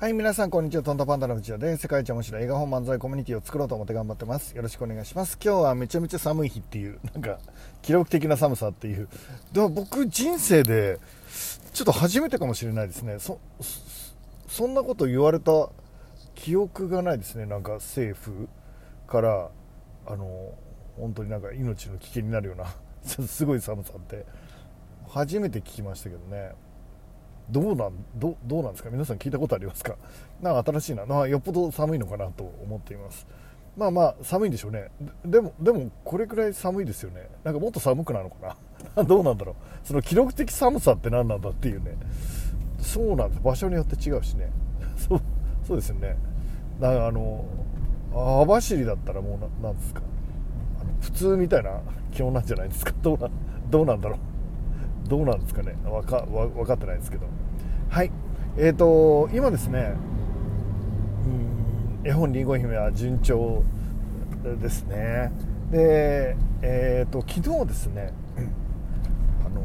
はい、皆さん、こんにちは。トントパンダの藤田で、世界一面白い映画本漫才コミュニティを作ろうと思って頑張ってます。よろしくお願いします。今日はめちゃめちゃ寒い日っていう、なんか、記録的な寒さっていう。でも僕、人生で、ちょっと初めてかもしれないですね。そ、そんなこと言われた記憶がないですね。なんか、政府から、あの、本当になんか命の危険になるような、すごい寒さって、初めて聞きましたけどね。どうなんどどうなんですか？皆さん聞いたことありますか？なんか新しいな、まあ、よっぽど寒いのかなと思っています。まあまあ寒いんでしょうね。でもでもこれくらい寒いですよね。なんかもっと寒くなるのかな？どうなんだろう。その記録的寒さって何なんだっていうね。そうなんです。場所によって違うしね。そうそうですよね。だからあの網走だったらもうなんですか？普通みたいな気温なんじゃないですか？どうなどうなんだろう。どうなんですかね。分か分かってないですけど。はい。えーと今ですねうん絵本りんご姫は順調ですね。でえっ、ー、と昨日ですねあの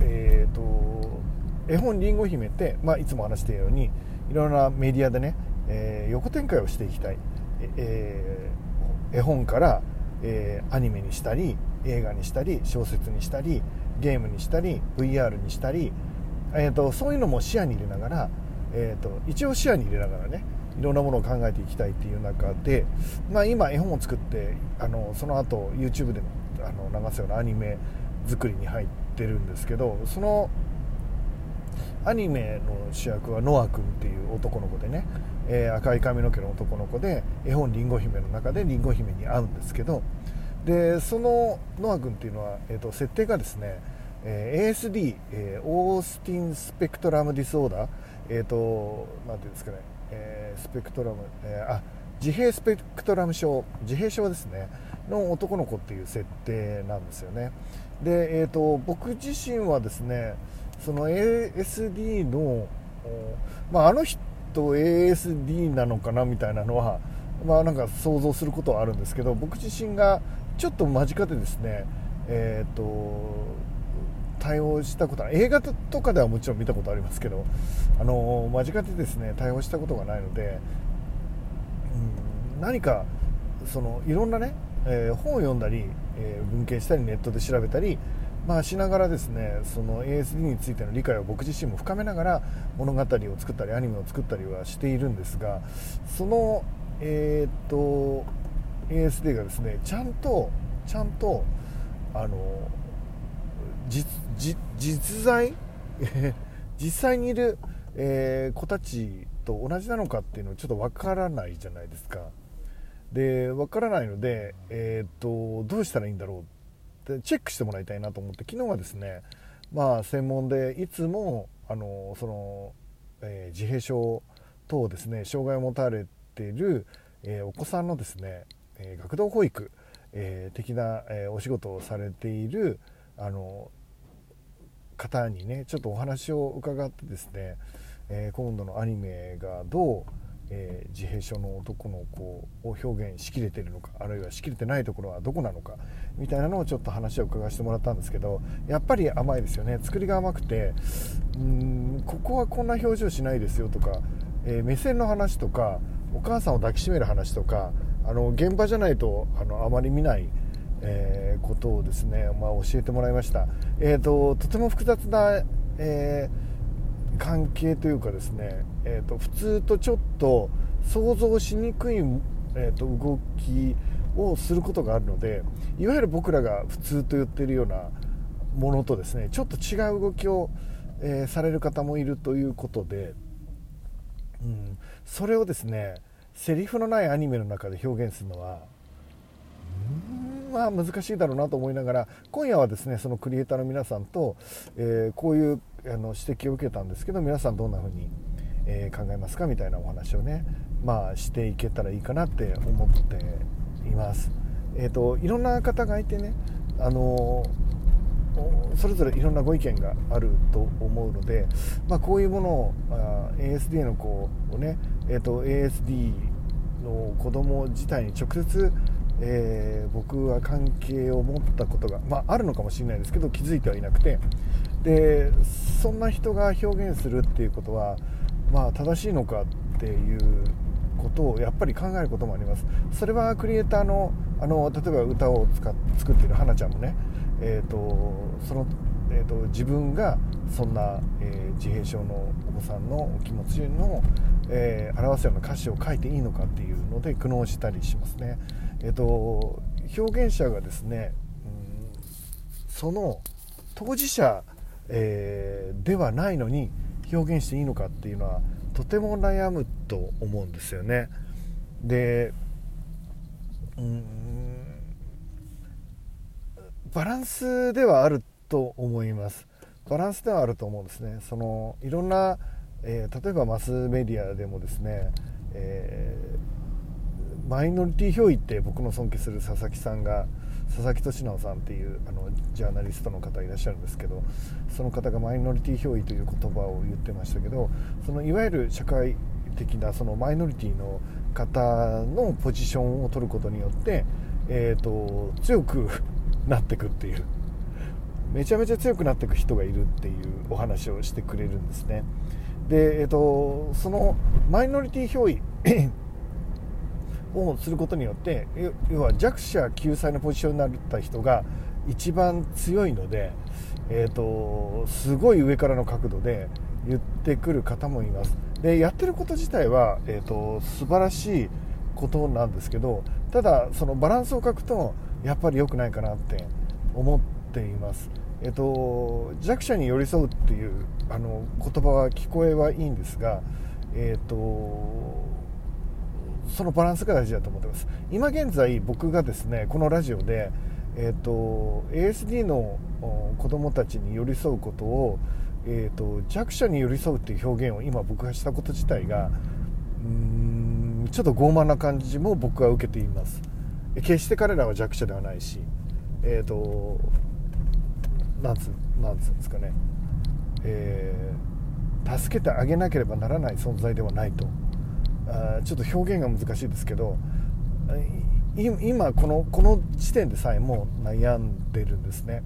えっ、ー、と絵本りんご姫って、まあ、いつも話しているようにいろんなメディアでね、えー、横展開をしていきたい、えー、絵本から、えー、アニメにしたり映画にしたり小説にしたりゲームにしたり VR にしたり、えーと、そういうのも視野に入れながら、えーと、一応視野に入れながらねいろんなものを考えていきたいっていう中で、まあ、今絵本を作ってあのその後 YouTube であの流すようなアニメ作りに入ってるんですけどそのアニメの主役はノア君っていう男の子でね、えー、赤い髪の毛の男の子で絵本「りんご姫」の中でりんご姫に会うんですけどでそのノア君っていうのは、えーと、設定がですね、えー、ASD、えー、 Autism Spectrum Disorder えっ、ー、となんていうんですかね、えー、スペクトラム、えー、あ自閉スペクトラム症自閉症ですねの男の子っていう設定なんですよね。で、えーと、僕自身はですねその ASD の、まあ、あの人 ASD なのかなみたいなのはまあなんか想像することはあるんですけど僕自身がちょっと間近でですね、えーと、対応したことは映画とかではもちろん見たことありますけどあの間近でですね対応したことがないので、うん、何かそのいろんなね、えー、本を読んだり、えー、文献したりネットで調べたりまあ、しながらですねその ASD についての理解を僕自身も深めながら物語を作ったりアニメを作ったりはしているんですがその、えー、っと ASD がですねちゃんとちゃんとあの実在 実際にいる、えー、子たちと同じなのかっていうのはちょっとわからないじゃないですか。でわからないので、えー、っとどうしたらいいんだろうってチェックしてもらいたいなと思って昨日はですねまあ専門でいつもあのその、えー、自閉症等ですね障害を持たれている、え、お子さんのですねえ学童保育、え的な、えお仕事をされているあの方にねちょっとお話を伺ってですね、え今度のアニメがどう、え自閉症の男の子を表現しきれてるのかあるいはしきれてないところはどこなのかみたいなのをちょっと話を伺わせてもらったんですけどやっぱり甘いですよね。作りが甘くてうんここはこんな表情しないですよとか、え目線の話とかお母さんを抱きしめる話とかあの現場じゃないとあのあまり見ない、えー、ことをですね、まあ、教えてもらいました、えーと、とても複雑な、えー、関係というかですね、えーと、普通とちょっと想像しにくい、えーと、動きをすることがあるのでいわゆる僕らが普通と言っているようなものとですねちょっと違う動きを、えー、される方もいるということで、うん、それをですねセリフのないアニメの中で表現するのはうんまあ難しいだろうなと思いながら今夜はですねそのクリエイターの皆さんと、えー、こういうあの指摘を受けたんですけど皆さんどんな風に、えー、考えますかみたいなお話をねまあしていけたらいいかなって思っています。えーと、いろんな方がいてねあのそれぞれいろんなご意見があると思うので、まあ、こういうものをあ ASD の子をね、えーと、ASD の子供自体に直接、えー、僕は関係を持ったことが、まあ、あるのかもしれないですけど気づいてはいなくてでそんな人が表現するっていうことはまあ、正しいのかっていうことをやっぱり考えることもあります。それはクリエイターのあの例えば歌を使っ作ってる花ちゃんもね、えーとそのえーと、自分がそんな、えー、自閉症のお子さんの気持ちの、えー、表すような歌詞を書いていいのかっていうので苦悩したりしますね。えーと、表現者がですね、うん、その当事者、えー、ではないのに表現していいのかっていうのはとても悩むと思うんですよね。でうんバランスではあると思います。バランスではあると思うんですね。そのいろんな、えー、例えばマスメディアでもですね、えー、マイノリティ憑依って僕の尊敬する佐々木さんが佐々木俊直さんっていうあのジャーナリストの方いらっしゃるんですけどその方がマイノリティ憑依という言葉を言ってましたけどそのいわゆる社会的なそのマイノリティの方のポジションを取ることによって、えーと強くなってくっていう。めちゃめちゃ強くなっていく人がいるっていうお話をしてくれるんですね。で、えーと、そのマイノリティ憑依 をすることによって要は弱者救済のポジションになった人が一番強いので、えーと、すごい上からの角度で言ってくる方もいます。でやってること自体は、えーと素晴らしいことなんですけどただそのバランスを書くとやっぱり良くないかなって思っています。えっと、弱者に寄り添うっていうあの言葉は聞こえはいいんですが、えっと、そのバランスが大事だと思ってます今現在僕がですねこのラジオで、えっと、ASD の子どもたちに寄り添うことを、えっと、弱者に寄り添うっていう表現を今僕がしたこと自体がうーんちょっと傲慢な感じも僕は受けています決して彼らは弱者ではないし、えっとなんつなんつうんですかね、えー、助けてあげなければならない存在ではないと。あちょっと表現が難しいですけど今このこの時点でさえも悩んでるんですね。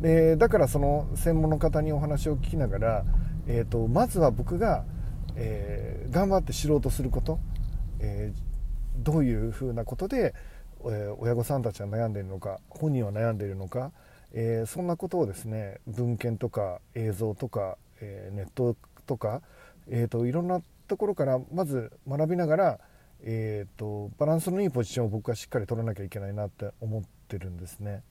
でだからその専門の方にお話を聞きながら、えーと、まずは僕が、えー、頑張って知ろうとすること、えー、どういうふうなことで、え、親御さんたちは悩んでいるのか本人は悩んでいるのかえー、そんなことをですね文献とか映像とか、えー、ネットとか、えーと、いろんなところからまず学びながら、えーと、バランスのいいポジションを僕はしっかり取らなきゃいけないなって思ってるんですね。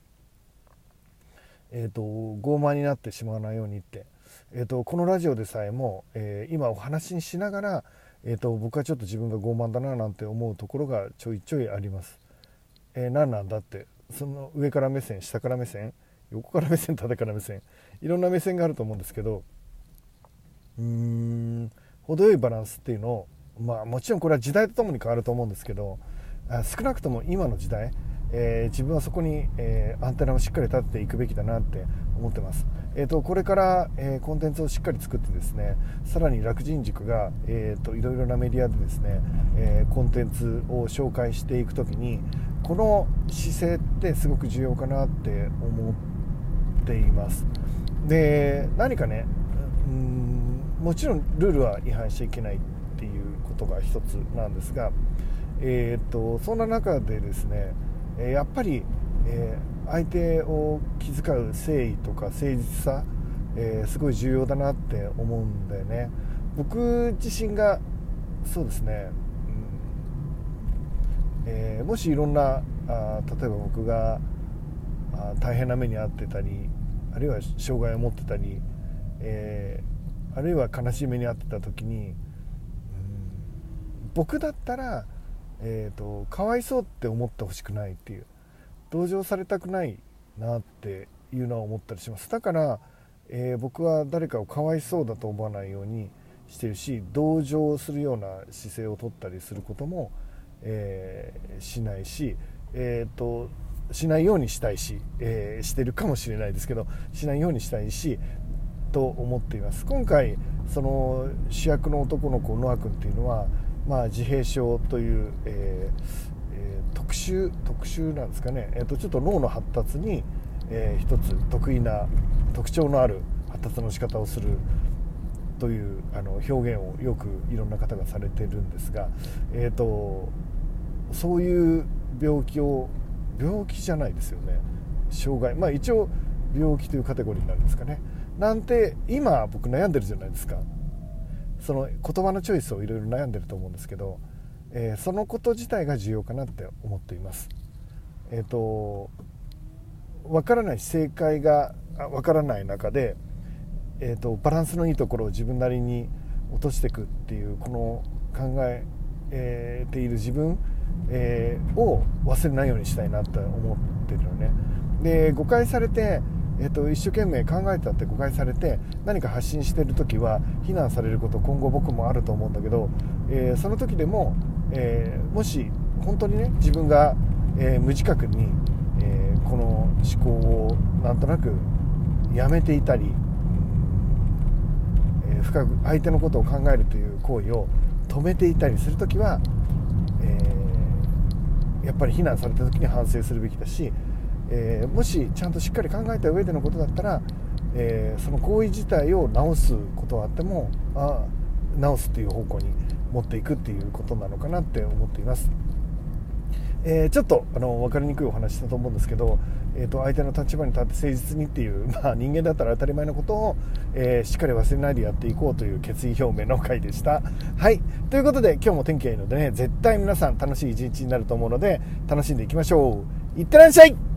えーと、傲慢になってしまわないようにって、えー、とこのラジオでさえも、えー、今お話にしながら、えー、と僕はちょっと自分が傲慢だななんて思うところがちょいちょいあります。えー、何なんだって。その上から目線下から目線横から目線縦から目線いろんな目線があると思うんですけどうーん程よいバランスっていうのをまあもちろんこれは時代とともに変わると思うんですけど少なくとも今の時代、えー、自分はそこに、えー、アンテナをしっかり立てていくべきだなって思ってます、えーと、これから、えー、コンテンツをしっかり作ってですねさらに楽人塾が、えーと、いろいろなメディアでですね、えコンテンツを紹介していく時にこの姿勢ってすごく重要かなって思っています。で何かねうんもちろんルールは違反しちゃいけないっていうことが一つなんですが、えーと、そんな中でですねやっぱり、えー、相手を気遣う誠意とか誠実さ、えー、すごい重要だなって思うんだよね。僕自身がそうですね、うん。えー、もしいろんなあ例えば僕があ大変な目に遭ってたりあるいは障害を持ってたり、えー、あるいは悲しい目に遭ってた時に、うん、僕だったら、えーと、かわいそうって思ってほしくないっていう。同情されたくないなっていうのは思ったりします。だから、えー、僕は誰かをかわいそうだと思わないようにしてるし同情するような姿勢をとったりすることも、えー、しないし、えーとしないようにしたいし、えー、してるかもしれないですけどしないようにしたいしと思っています。今回その主役の男の子ノア君っていうのは、まあ、自閉症という、えーえー、特殊特殊なんですかね、えーと、ちょっと脳の発達に、えー、一つ得意な特徴のある発達の仕方をするというあの表現をよくいろんな方がされてるんですが、えーと、そういう病気を病気じゃないですよね。障害。まあ一応病気というカテゴリーになるんですかね。なんて今僕悩んでるじゃないですか。その言葉のチョイスをいろいろ悩んでると思うんですけど、えー、そのこと自体が重要かなって思っています。えっ、ー、と分からない正解が分からない中で、えーと、バランスのいいところを自分なりに落としていくっていうこの考ええー、ている自分、えー、を忘れないようにしたいなって思ってるのね。で誤解されて、えーと、一生懸命考えたって誤解されて何か発信してる時は非難されること今後僕もあると思うんだけど、えー、その時でも、えもし本当にね自分が、え無自覚に、えこの思考をなんとなくやめていたり、え深く相手のことを考えるという行為を止めていたりする時は、えー、やっぱり非難された時に反省するべきだし、えー、もしちゃんとしっかり考えた上でのことだったら、えー、その行為自体を直すことはあってもあ直すっていう方向に持っていくっていうことなのかなって思っています。えー、ちょっとあの分かりにくいお話したと思うんですけど、えー、と相手の立場に立って誠実にっていう、まあ、人間だったら当たり前のことを、えー、しっかり忘れないでやっていこうという決意表明の回でした。はいということで今日も天気がいいのでね絶対皆さん楽しい一日になると思うので楽しんでいきましょういってらっしゃい